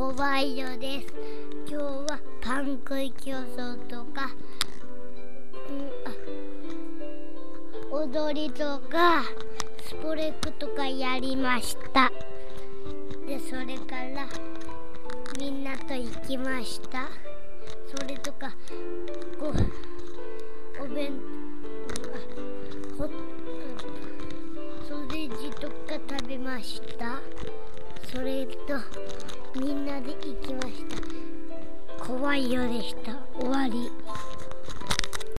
小林よです。今日はパン食い競争とか、うん、踊りとかスプレックとかやりました。でそれからみんなと行きました。それとかごお弁ほソーセージとか食べました。それと怖いよでした。終わり。